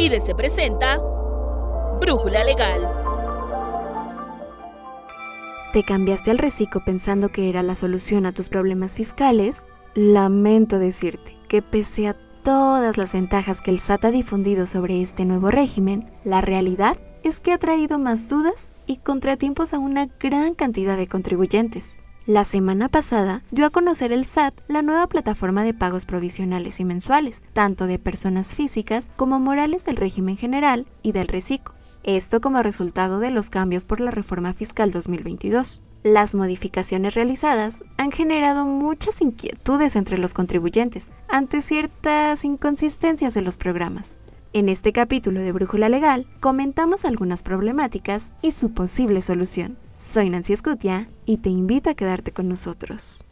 IDC presenta Brújula Legal. ¿Te cambiaste al reciclo pensando que era la solución a tus problemas fiscales? Lamento decirte que pese a todas las ventajas que el SAT ha difundido sobre este nuevo régimen, la realidad es que ha traído más dudas y contratiempos a una gran cantidad de contribuyentes. La semana pasada dio a conocer el SAT la nueva plataforma de pagos provisionales y mensuales, tanto de personas físicas como morales del régimen general y del reciclo. Esto como resultado de los cambios por la reforma fiscal 2022. Las modificaciones realizadas han generado muchas inquietudes entre los contribuyentes ante ciertas inconsistencias de los programas. En este capítulo de Brújula Legal comentamos algunas problemáticas y su posible solución. Soy Nancy Escutia y te invito a quedarte con nosotros.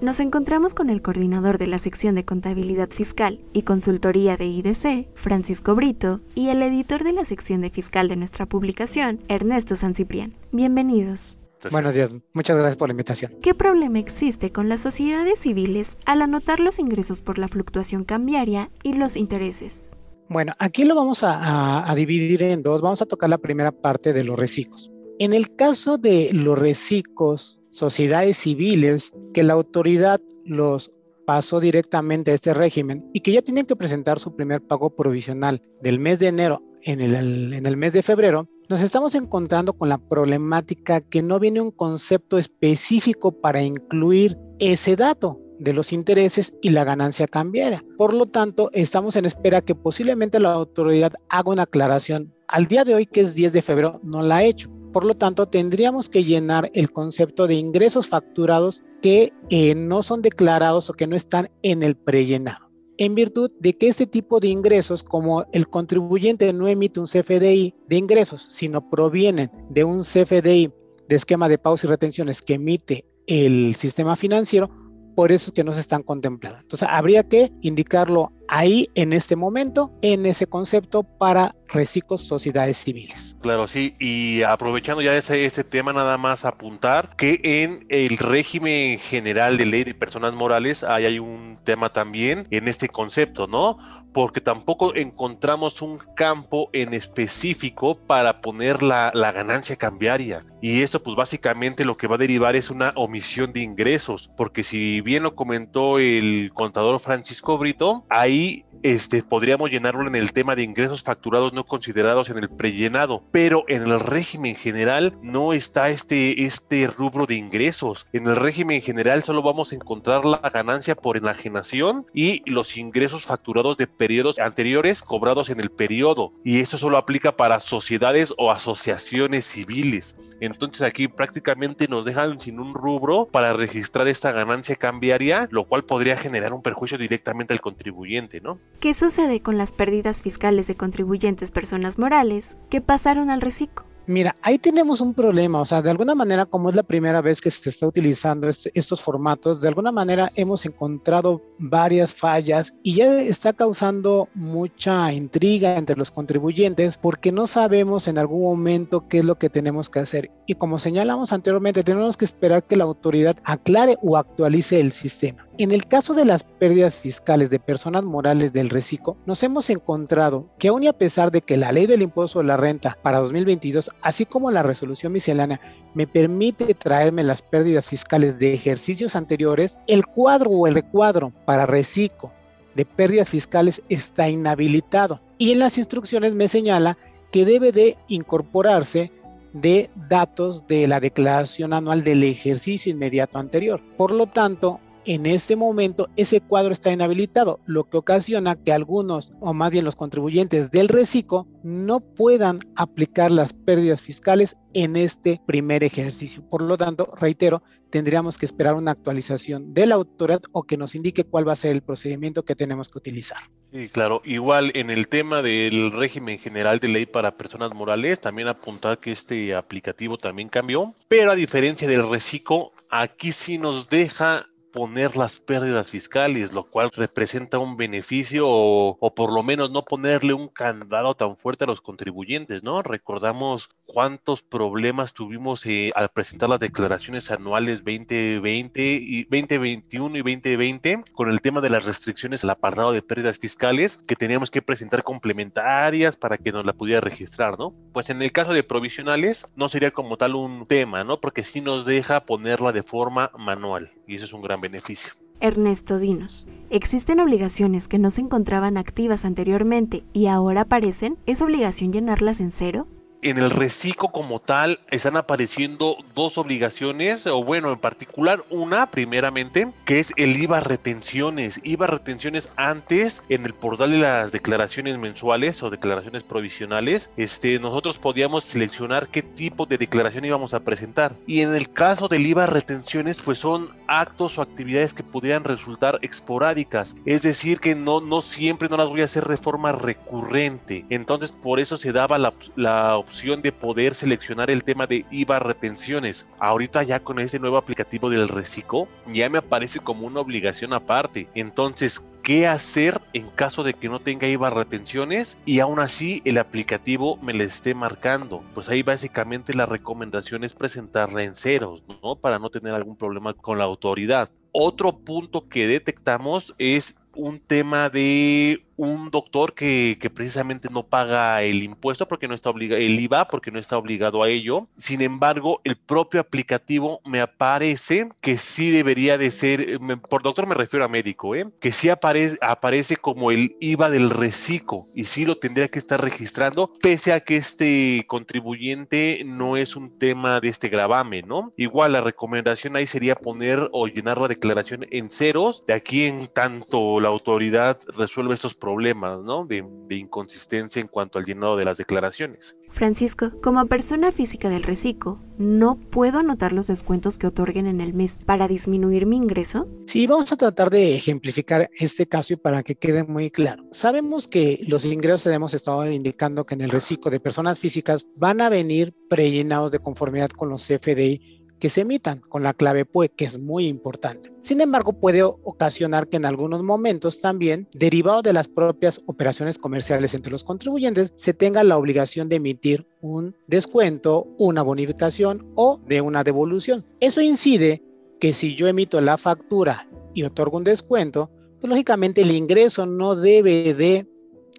Nos encontramos con el coordinador de la sección de contabilidad fiscal y consultoría de IDC, Francisco Brito, y el editor de la sección de fiscal de nuestra publicación, Ernesto San Ciprián. Bienvenidos. Buenos días, muchas gracias por la invitación. ¿Qué problema existe con las sociedades civiles al anotar los ingresos por la fluctuación cambiaria y los intereses? Bueno, aquí lo vamos a, dividir en dos. Vamos a tocar la primera parte de los reciclos. En el caso de los reciclos, sociedades civiles, que la autoridad los pasó directamente a este régimen y que ya tienen que presentar su primer pago provisional del mes de enero en el, en el mes de febrero, nos estamos encontrando con la problemática que no viene un concepto específico para incluir ese dato de los intereses y la ganancia cambiaria. Por lo tanto, estamos en espera que posiblemente la autoridad haga una aclaración. Al día de hoy, que es 10 de febrero, no la ha hecho. Por lo tanto, tendríamos que llenar el concepto de ingresos facturados que eh, no son declarados o que no están en el prellenado en virtud de que este tipo de ingresos, como el contribuyente no emite un CFDI de ingresos, sino provienen de un CFDI de esquema de pagos y retenciones que emite el sistema financiero, por eso es que no se están contemplando. Entonces, habría que indicarlo ahí en este momento, en ese concepto para reciclos sociedades civiles. Claro, sí, y aprovechando ya ese, ese tema, nada más apuntar que en el régimen general de ley de personas morales hay, hay un tema también en este concepto, ¿no? porque tampoco encontramos un campo en específico para poner la, la, ganancia cambiaria. Y esto pues básicamente lo que va a derivar es una omisión de ingresos, porque si bien lo comentó el contador Francisco Brito, ahí ahí este, podríamos llenarlo en el tema de ingresos facturados no considerados en el prellenado, pero en el régimen general no está este, este rubro de ingresos. En el régimen general solo vamos a encontrar la ganancia por enajenación y los ingresos facturados de periodos anteriores cobrados en el periodo. Y esto solo aplica para sociedades o asociaciones civiles. Entonces aquí prácticamente nos dejan sin un rubro para registrar esta ganancia cambiaria, lo cual podría generar un perjuicio directamente al contribuyente, ¿no? ¿Qué sucede con las pérdidas fiscales de contribuyentes personas morales que pasaron al reciclo? Mira, ahí tenemos un problema, o sea, de alguna manera, como es la primera vez que se está utilizando estos formatos, de alguna manera hemos encontrado varias fallas y ya está causando mucha intriga entre los contribuyentes porque no sabemos en algún momento qué es lo que tenemos que hacer. Y como señalamos anteriormente, tenemos que esperar que la autoridad aclare o actualice el sistema. En el caso de las pérdidas fiscales de personas morales del reciclo, nos hemos encontrado que aun y a pesar de que la ley del impuesto de la renta para 2022, así como la resolución miscelánea, me permite traerme las pérdidas fiscales de ejercicios anteriores, el cuadro o el recuadro para reciclo de pérdidas fiscales está inhabilitado. Y en las instrucciones me señala que debe de incorporarse de datos de la declaración anual del ejercicio inmediato anterior. Por lo tanto, en este momento ese cuadro está inhabilitado, lo que ocasiona que algunos, o más bien los contribuyentes del reciclo, no puedan aplicar las pérdidas fiscales en este primer ejercicio. Por lo tanto, reitero, tendríamos que esperar una actualización de la autoridad o que nos indique cuál va a ser el procedimiento que tenemos que utilizar. Sí, claro. Igual en el tema del régimen general de ley para personas morales, también apuntar que este aplicativo también cambió, pero a diferencia del reciclo, aquí sí nos deja poner las pérdidas fiscales, lo cual representa un beneficio o, por lo menos no ponerle un candado tan fuerte a los contribuyentes, ¿no? Recordamos cuántos problemas tuvimos eh, al presentar las declaraciones anuales 2020 y 2021 y 2020 con el tema de las restricciones al apartado de pérdidas fiscales que teníamos que presentar complementarias para que nos la pudiera registrar, ¿no? Pues en el caso de provisionales no sería como tal un tema, ¿no? Porque sí nos deja ponerla de forma manual y eso es un gran beneficio. Ernesto Dinos. ¿Existen obligaciones que no se encontraban activas anteriormente y ahora aparecen? ¿Es obligación llenarlas en cero? En el reciclo como tal están apareciendo dos obligaciones, o bueno, en particular una, primeramente, que es el IVA retenciones. IVA retenciones antes, en el portal de las declaraciones mensuales o declaraciones provisionales, este, nosotros podíamos seleccionar qué tipo de declaración íbamos a presentar. Y en el caso del IVA retenciones, pues son actos o actividades que pudieran resultar esporádicas. Es decir, que no, no siempre no las voy a hacer de forma recurrente. Entonces, por eso se daba la, la opción de poder seleccionar el tema de IVA retenciones. Ahorita ya con ese nuevo aplicativo del Reciclo ya me aparece como una obligación aparte. Entonces, ¿qué hacer en caso de que no tenga IVA retenciones y aún así el aplicativo me le esté marcando? Pues ahí básicamente la recomendación es presentarla en ceros, ¿no? Para no tener algún problema con la autoridad. Otro punto que detectamos es un tema de un doctor que, precisamente no paga el impuesto porque no está obligado, el IVA porque no está obligado a ello. Sin embargo, el propio aplicativo me aparece que sí debería de ser, por doctor me refiero a médico, ¿eh? que sí aparece, aparece como el IVA del reciclo y sí lo tendría que estar registrando, pese a que este contribuyente no es un tema de este gravamen, ¿no? Igual la recomendación ahí sería poner o llenar la declaración en ceros, de aquí en tanto la autoridad resuelve estos problemas problemas ¿no? de, de inconsistencia en cuanto al llenado de las declaraciones. Francisco, como persona física del reciclo, ¿no puedo anotar los descuentos que otorguen en el mes para disminuir mi ingreso? Sí, vamos a tratar de ejemplificar este caso y para que quede muy claro. Sabemos que los ingresos hemos estado indicando que en el reciclo de personas físicas van a venir prellenados de conformidad con los CFDI que se emitan con la clave PUE, que es muy importante. Sin embargo, puede ocasionar que en algunos momentos también, derivado de las propias operaciones comerciales entre los contribuyentes, se tenga la obligación de emitir un descuento, una bonificación o de una devolución. Eso incide que si yo emito la factura y otorgo un descuento, pues lógicamente el ingreso no debe de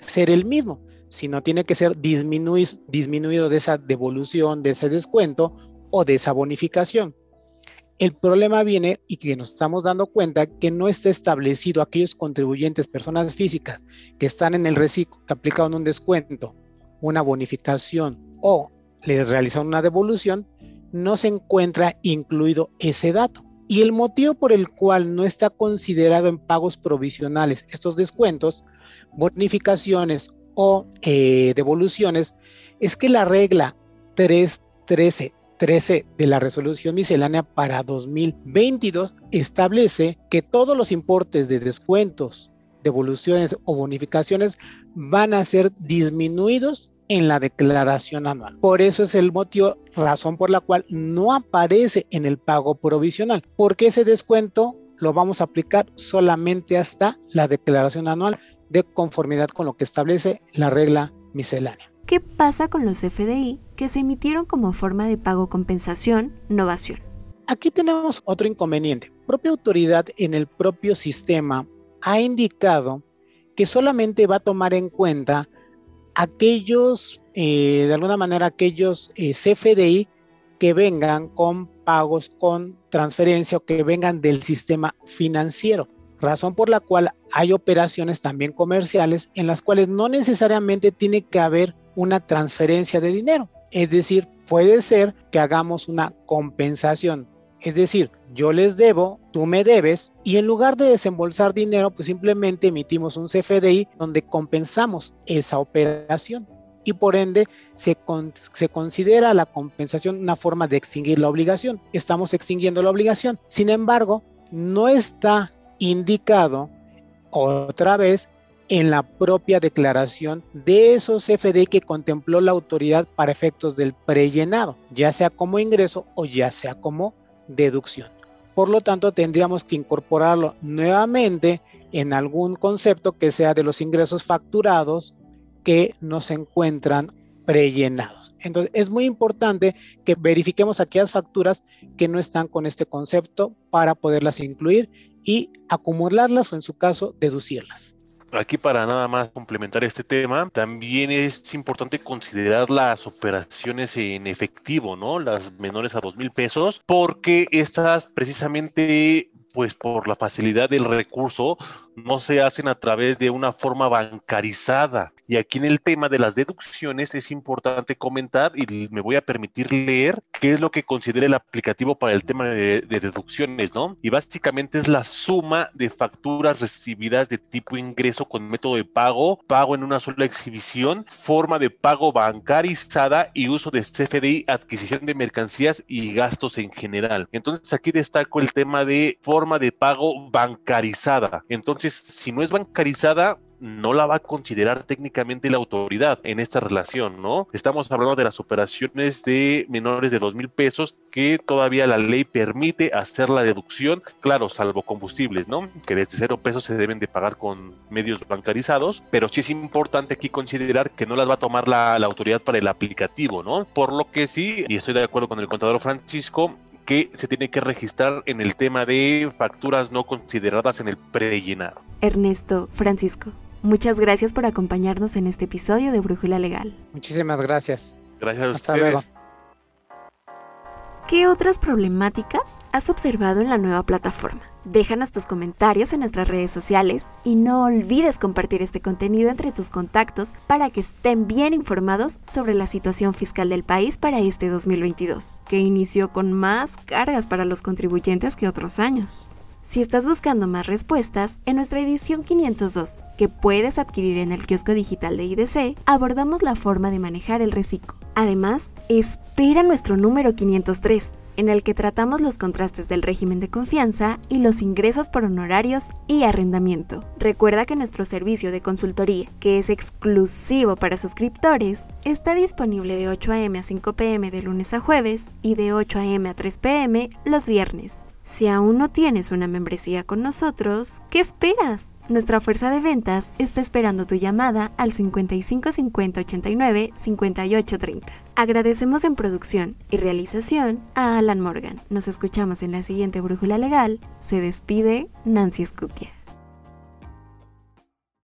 ser el mismo, sino tiene que ser disminuido de esa devolución, de ese descuento o de esa bonificación. El problema viene y que nos estamos dando cuenta que no está establecido aquellos contribuyentes, personas físicas que están en el reciclo, que aplicaron un descuento, una bonificación o les realizaron una devolución, no se encuentra incluido ese dato. Y el motivo por el cual no está considerado en pagos provisionales estos descuentos, bonificaciones o eh, devoluciones es que la regla 313 13 de la resolución miscelánea para 2022 establece que todos los importes de descuentos, devoluciones o bonificaciones van a ser disminuidos en la declaración anual. Por eso es el motivo, razón por la cual no aparece en el pago provisional, porque ese descuento lo vamos a aplicar solamente hasta la declaración anual de conformidad con lo que establece la regla miscelánea. ¿Qué pasa con los FDI que se emitieron como forma de pago compensación, novación? Aquí tenemos otro inconveniente. Propia autoridad en el propio sistema ha indicado que solamente va a tomar en cuenta aquellos, eh, de alguna manera, aquellos eh, CFDI que vengan con pagos con transferencia o que vengan del sistema financiero razón por la cual hay operaciones también comerciales en las cuales no necesariamente tiene que haber una transferencia de dinero. Es decir, puede ser que hagamos una compensación. Es decir, yo les debo, tú me debes, y en lugar de desembolsar dinero, pues simplemente emitimos un CFDI donde compensamos esa operación. Y por ende se, se considera la compensación una forma de extinguir la obligación. Estamos extinguiendo la obligación. Sin embargo, no está indicado otra vez en la propia declaración de esos CFD que contempló la autoridad para efectos del prellenado, ya sea como ingreso o ya sea como deducción. por lo tanto tendríamos que incorporarlo nuevamente en algún concepto que sea de los ingresos facturados que no se encuentran prellenados. Entonces, es muy importante que verifiquemos aquellas facturas que no están con este concepto para poderlas incluir y acumularlas o en su caso deducirlas. Aquí para nada más complementar este tema, también es importante considerar las operaciones en efectivo, ¿no? Las menores a dos mil pesos, porque estas precisamente pues por la facilidad del recurso, no se hacen a través de una forma bancarizada. Y aquí en el tema de las deducciones es importante comentar y me voy a permitir leer qué es lo que considera el aplicativo para el tema de, deducciones, ¿no? Y básicamente es la suma de facturas recibidas de tipo ingreso con método de pago, pago en una sola exhibición, forma de pago bancarizada y uso de CFDI, adquisición de mercancías y gastos en general. Entonces aquí destaco el tema de forma de pago bancarizada. Entonces, si no es bancarizada, no la va a considerar técnicamente la autoridad en esta relación, ¿no? Estamos hablando de las operaciones de menores de dos mil pesos que todavía la ley permite hacer la deducción, claro, salvo combustibles, ¿no? Que desde cero pesos se deben de pagar con medios bancarizados, pero sí es importante aquí considerar que no las va a tomar la, la autoridad para el aplicativo, ¿no? Por lo que sí, y estoy de acuerdo con el contador Francisco, que se tiene que registrar en el tema de facturas no consideradas en el prellenado. Ernesto Francisco. Muchas gracias por acompañarnos en este episodio de Brújula Legal. Muchísimas gracias. Gracias a Hasta Luego. ¿Qué otras problemáticas has observado en la nueva plataforma? Déjanos tus comentarios en nuestras redes sociales y no olvides compartir este contenido entre tus contactos para que estén bien informados sobre la situación fiscal del país para este 2022, que inició con más cargas para los contribuyentes que otros años. Si estás buscando más respuestas, en nuestra edición 502, que puedes adquirir en el kiosco digital de IDC, abordamos la forma de manejar el reciclo. Además, espera nuestro número 503, en el que tratamos los contrastes del régimen de confianza y los ingresos por honorarios y arrendamiento. Recuerda que nuestro servicio de consultoría, que es exclusivo para suscriptores, está disponible de 8 a.m. a 5 p.m. de lunes a jueves y de 8 a.m. a 3 p.m. los viernes. Si aún no tienes una membresía con nosotros, ¿qué esperas? Nuestra fuerza de ventas está esperando tu llamada al 55 50 89 58 30. Agradecemos en producción y realización a Alan Morgan. Nos escuchamos en la siguiente Brújula Legal. Se despide Nancy Scutia.